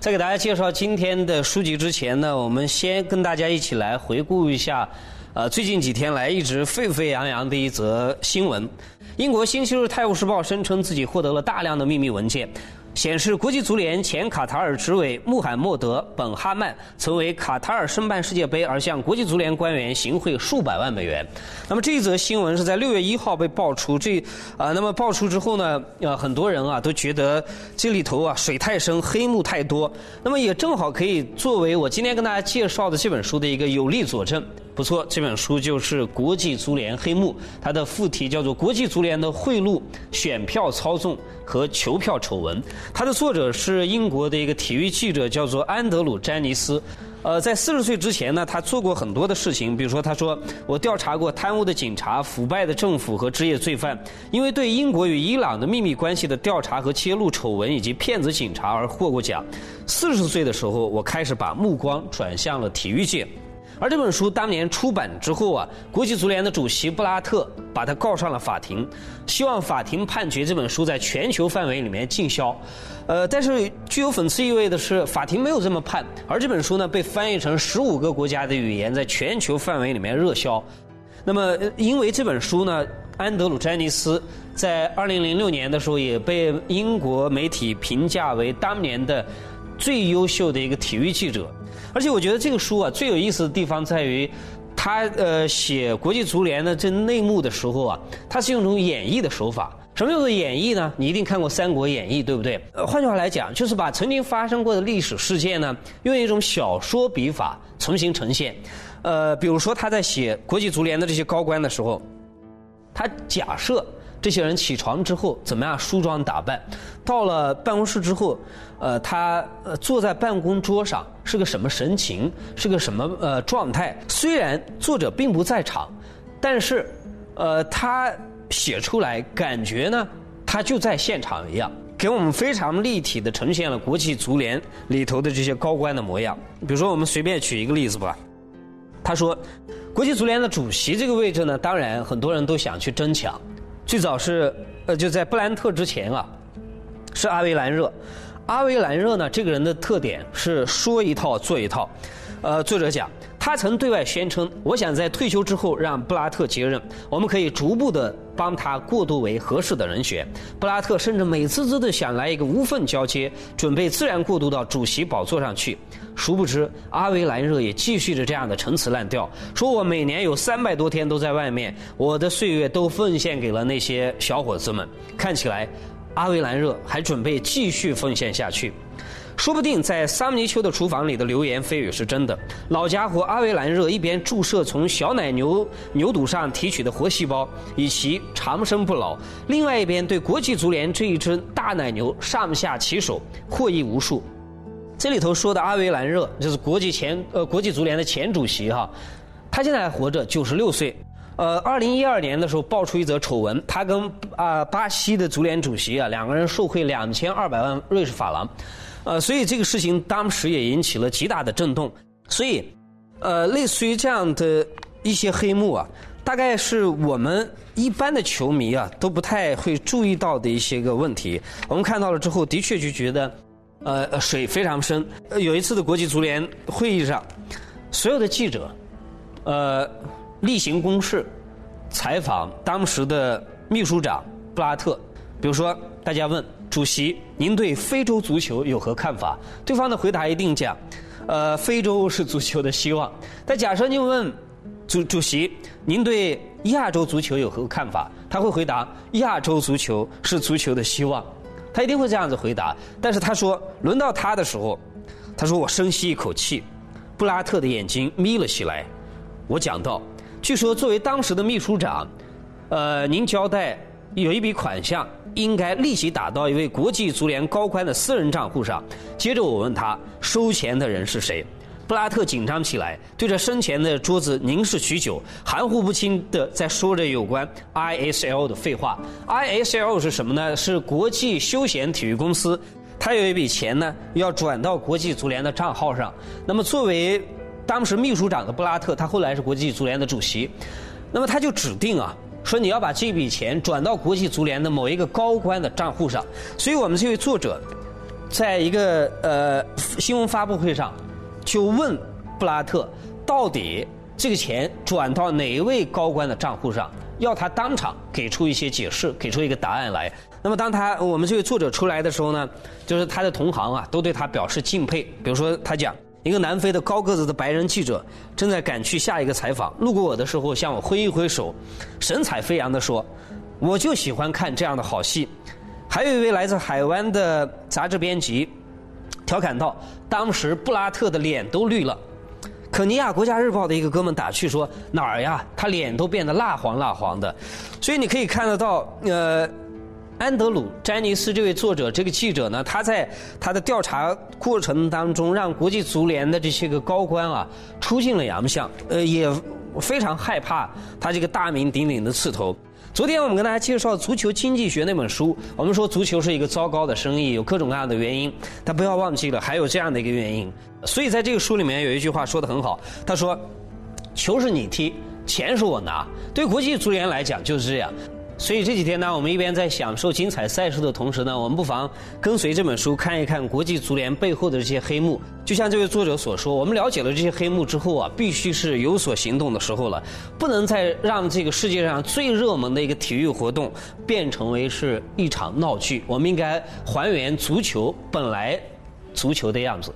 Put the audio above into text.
在给大家介绍今天的书籍之前呢，我们先跟大家一起来回顾一下，呃，最近几天来一直沸沸扬扬的一则新闻。英国《星期日泰晤士报》声称自己获得了大量的秘密文件。显示，国际足联前卡塔尔执委穆罕默德·本哈曼曾为卡塔尔申办世界杯而向国际足联官员行贿数百万美元。那么这一则新闻是在六月一号被爆出，这啊，那么爆出之后呢，呃，很多人啊都觉得这里头啊水太深，黑幕太多。那么也正好可以作为我今天跟大家介绍的这本书的一个有力佐证。不错，这本书就是《国际足联黑幕》，它的副题叫做《国际足联的贿赂、选票操纵和球票丑闻》。它的作者是英国的一个体育记者，叫做安德鲁·詹尼斯。呃，在四十岁之前呢，他做过很多的事情，比如说，他说我调查过贪污的警察、腐败的政府和职业罪犯，因为对英国与伊朗的秘密关系的调查和揭露丑闻以及骗子警察而获过奖。四十岁的时候，我开始把目光转向了体育界。而这本书当年出版之后啊，国际足联的主席布拉特把他告上了法庭，希望法庭判决这本书在全球范围里面禁销。呃，但是具有讽刺意味的是，法庭没有这么判，而这本书呢被翻译成十五个国家的语言，在全球范围里面热销。那么，因为这本书呢，安德鲁·詹尼斯在二零零六年的时候也被英国媒体评价为当年的最优秀的一个体育记者。而且我觉得这个书啊，最有意思的地方在于，他呃写国际足联的这内幕的时候啊，他是用一种演绎的手法。什么叫做演绎呢？你一定看过《三国演义》，对不对？换句话来讲，就是把曾经发生过的历史事件呢，用一种小说笔法重新呈现。呃，比如说他在写国际足联的这些高官的时候，他假设。这些人起床之后怎么样梳妆打扮？到了办公室之后，呃，他呃坐在办公桌上是个什么神情？是个什么呃状态？虽然作者并不在场，但是呃他写出来感觉呢，他就在现场一样，给我们非常立体的呈现了国际足联里头的这些高官的模样。比如说，我们随便举一个例子吧。他说，国际足联的主席这个位置呢，当然很多人都想去争抢。最早是呃，就在布兰特之前啊，是阿维兰热。阿维兰热呢，这个人的特点是说一套做一套。呃，作者讲，他曾对外宣称，我想在退休之后让布拉特接任，我们可以逐步的帮他过渡为合适的人选。布拉特甚至美滋滋的想来一个无缝交接，准备自然过渡到主席宝座上去。殊不知，阿维兰热也继续着这样的陈词滥调，说我每年有三百多天都在外面，我的岁月都奉献给了那些小伙子们。看起来，阿维兰热还准备继续奉献下去。说不定在桑尼丘的厨房里的流言蜚语是真的。老家伙阿维兰热一边注射从小奶牛牛肚上提取的活细胞，以其长生不老；另外一边对国际足联这一只大奶牛上下其手，获益无数。这里头说的阿维兰热就是国际前呃国际足联的前主席哈，他现在还活着，九十六岁。呃，二零一二年的时候爆出一则丑闻，他跟啊巴西的足联主席啊两个人受贿两千二百万瑞士法郎，呃，所以这个事情当时也引起了极大的震动。所以，呃，类似于这样的一些黑幕啊，大概是我们一般的球迷啊都不太会注意到的一些个问题。我们看到了之后，的确就觉得。呃，水非常深。有一次的国际足联会议上，所有的记者，呃，例行公事采访当时的秘书长布拉特。比如说，大家问主席：“您对非洲足球有何看法？”对方的回答一定讲：“呃，非洲是足球的希望。”但假设您问主主席：“您对亚洲足球有何看法？”他会回答：“亚洲足球是足球的希望。”他一定会这样子回答，但是他说轮到他的时候，他说我深吸一口气，布拉特的眼睛眯了起来。我讲到，据说作为当时的秘书长，呃，您交代有一笔款项应该立即打到一位国际足联高官的私人账户上。接着我问他收钱的人是谁。布拉特紧张起来，对着身前的桌子凝视许久，含糊不清的在说着有关 ISL 的废话。ISL 是什么呢？是国际休闲体育公司，他有一笔钱呢要转到国际足联的账号上。那么作为当时秘书长的布拉特，他后来是国际足联的主席，那么他就指定啊，说你要把这笔钱转到国际足联的某一个高官的账户上。所以我们这位作者。在一个呃新闻发布会上，就问布拉特，到底这个钱转到哪一位高官的账户上？要他当场给出一些解释，给出一个答案来。那么当他我们这位作者出来的时候呢，就是他的同行啊，都对他表示敬佩。比如说他讲，一个南非的高个子的白人记者正在赶去下一个采访，路过我的时候向我挥一挥手，神采飞扬地说：“我就喜欢看这样的好戏。”还有一位来自海湾的杂志编辑调侃道：“当时布拉特的脸都绿了。”肯尼亚国家日报的一个哥们打趣说：“哪儿呀？他脸都变得蜡黄蜡黄的。”所以你可以看得到，呃，安德鲁·詹尼斯这位作者、这个记者呢，他在他的调查过程当中，让国际足联的这些个高官啊出尽了洋相，呃，也非常害怕他这个大名鼎鼎的刺头。昨天我们跟大家介绍《足球经济学》那本书，我们说足球是一个糟糕的生意，有各种各样的原因，但不要忘记了还有这样的一个原因。所以在这个书里面有一句话说的很好，他说：“球是你踢，钱是我拿。”对国际足联来讲就是这样。所以这几天呢，我们一边在享受精彩赛事的同时呢，我们不妨跟随这本书看一看国际足联背后的这些黑幕。就像这位作者所说，我们了解了这些黑幕之后啊，必须是有所行动的时候了，不能再让这个世界上最热门的一个体育活动变成为是一场闹剧。我们应该还原足球本来足球的样子。